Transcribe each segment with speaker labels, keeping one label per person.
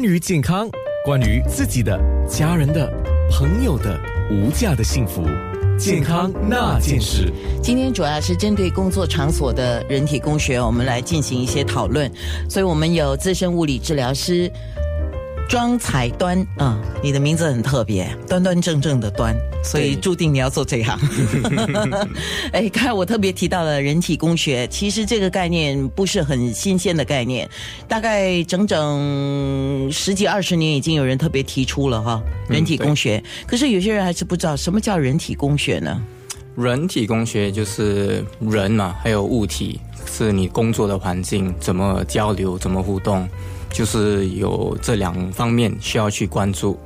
Speaker 1: 关于健康，关于自己的、家人的、朋友的无价的幸福，健康那件事。
Speaker 2: 今天主要是针对工作场所的人体工学，我们来进行一些讨论。所以我们有资深物理治疗师庄彩端啊、你的名字很特别，端端正正的端，所以注定你要做这一行。哎，刚才我特别提到了人体工学，其实这个概念不是很新鲜的概念，大概整整十几二十年已经有人特别提出了哈，人体工学。可是有些人还是不知道什么叫人体工学呢？
Speaker 3: 人体工学就是人嘛，还有物体，是你工作的环境，怎么交流，怎么互动，就是有这两方面需要去关注。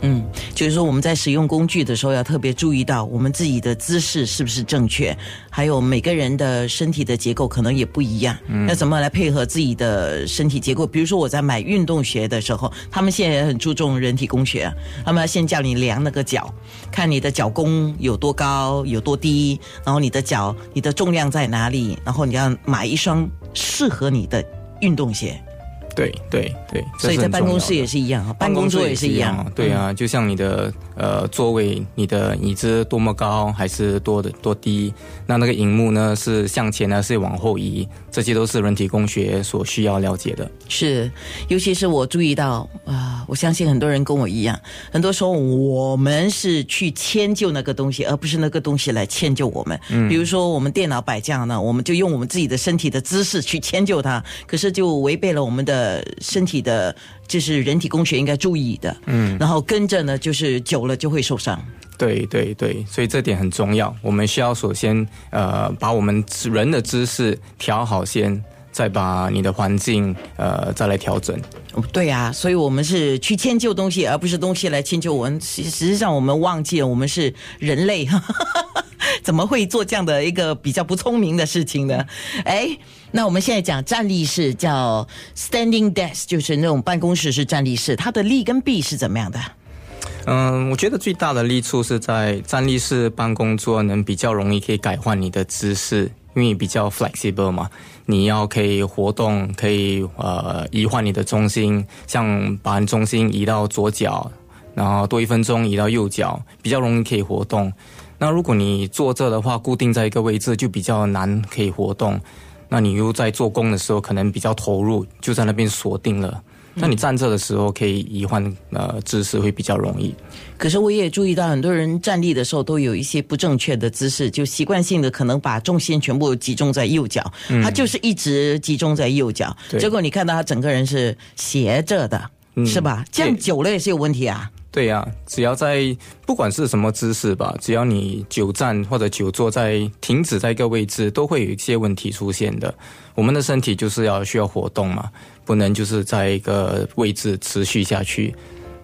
Speaker 2: 嗯，就是说我们在使用工具的时候要特别注意到我们自己的姿势是不是正确，还有每个人的身体的结构可能也不一样，嗯要怎么来配合自己的身体结构？比如说我在买运动鞋的时候，他们现在也很注重人体工学啊，他们要先叫你量那个脚，看你的脚弓有多高有多低，然后你的脚你的重量在哪里，然后你要买一双适合你的运动鞋。
Speaker 3: 对对对，
Speaker 2: 所以在办公室也
Speaker 3: 是
Speaker 2: 是一样啊，办公桌也是一样
Speaker 3: 啊。对啊，就像你的呃座位，你的椅子多么高还是多的多低，那那个荧幕呢是向前呢是往后移，这些都是人体工学所需要了解的。
Speaker 2: 是，尤其是我注意到啊、我相信很多人跟我一样，很多时候我们是去迁就那个东西，而不是那个东西来迁就我们。比如说我们电脑摆这样呢，我们就用我们自己的身体的姿势去迁就它，可是就违背了我们的身体的，就是人体工学应该注意的。嗯，然后跟着呢，就是久了就会受伤。
Speaker 3: 对对对，所以这点很重要。我们需要首先呃把我们人的姿势调好先，再把你的环境呃再来调整。
Speaker 2: 对啊，所以我们是去迁就东西，而不是东西来迁就我们。实实际上，我们忘记了我们是人类，怎么会做这样的一个比较不聪明的事情呢？哎，那我们现在讲站立式，叫 standing desk，就是那种办公室是站立式，它的利跟弊是怎么样的？
Speaker 3: 嗯，我觉得最大的利处是在站立式办公桌能比较容易可以改换你的姿势，因为比较 flexible 嘛，你要可以活动，可以呃移换你的中心，像把你中心移到左脚，然后多一分钟移到右脚，比较容易可以活动。那如果你坐这的话，固定在一个位置就比较难可以活动。那你又在做工的时候可能比较投入，就在那边锁定了。那你站着的时候可以移换呃姿势会比较容易。
Speaker 2: 可是我也注意到，很多人站立的时候都有一些不正确的姿势，就习惯性的可能把重心全部集中在右脚，他就是一直集中在右脚，
Speaker 3: 对
Speaker 2: 结果你看到他整个人是斜着的，是吧？这样久了也是有问题啊。
Speaker 3: 对呀、只要在不管是什么姿势吧，只要你久站或者久坐在停止在一个位置，都会有一些问题出现的。我们的身体就是要需要活动嘛，不能就是在一个位置持续下去，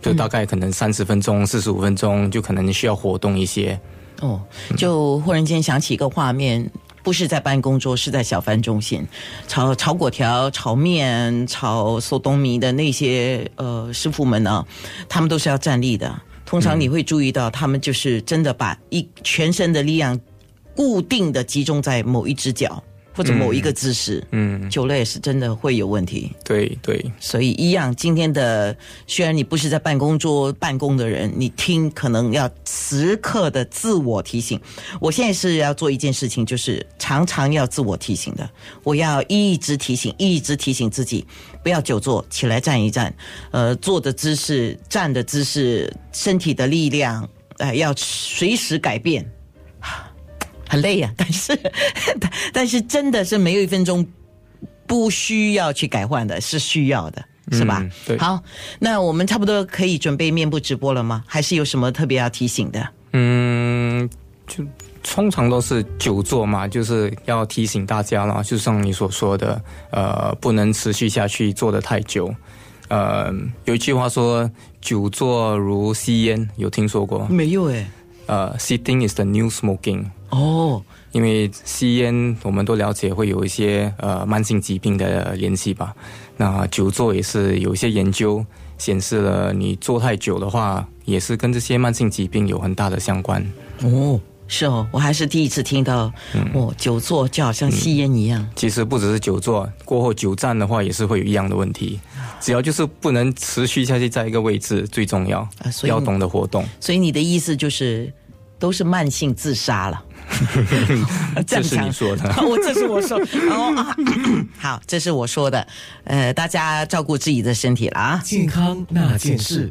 Speaker 3: 就大概可能三十分钟、四十五分钟，就可能需要活动一些。
Speaker 2: 哦，就忽然间想起一个画面。不是在办公桌，是在小贩中心炒炒果条、炒面、炒寿东米的那些呃师傅们呢，他们都是要站立的。通常你会注意到，他们就是真的把一全身的力量固定的集中在某一只脚或者某一个姿势，
Speaker 3: 嗯，
Speaker 2: 久了也是真的会有问题。
Speaker 3: 对对，
Speaker 2: 所以一样，今天的虽然你不是在办公桌办公的人，你听可能要时刻的自我提醒。我现在是要做一件事情，就是常常要自我提醒的。我要一直提醒，一直提醒自己，不要久坐，起来站一站。呃，坐的姿势、站的姿势、身体的力量，呃，要随时改变。很累呀、但是但 但是真的是没有一分钟不需要去改换的，是需要的，是吧？
Speaker 3: 嗯对
Speaker 2: 好，那我们差不多可以准备面部直播了吗？还是有什么特别要提醒的？
Speaker 3: 嗯，就通常都是久坐嘛，就是要提醒大家啦，就像你所说的，呃，不能持续下去坐得太久。呃，有一句话说“久坐如吸烟”，有听说过？
Speaker 2: 没有哎。
Speaker 3: 呃，“sitting is the new smoking”。
Speaker 2: 哦，
Speaker 3: 因为吸烟，我们都了解会有一些呃慢性疾病的联系吧。那久坐也是有一些研究显示了，你坐太久的话，也是跟这些慢性疾病有很大的相关。
Speaker 2: 哦，是哦，我还是第一次听到，哦，久坐就好像吸烟一样。
Speaker 3: 其实不只是久坐，过后久站的话也是会有一样的问题。只要就是不能持续下去在一个位置，最重要
Speaker 2: 啊所以
Speaker 3: 要懂得活动。
Speaker 2: 所以你的意思就是，都是慢性自杀了。这
Speaker 3: 是你说的
Speaker 2: 我 这是我说哦啊，好，这是我说的。呃，大家照顾自己的身体了啊。
Speaker 1: 健康那件事。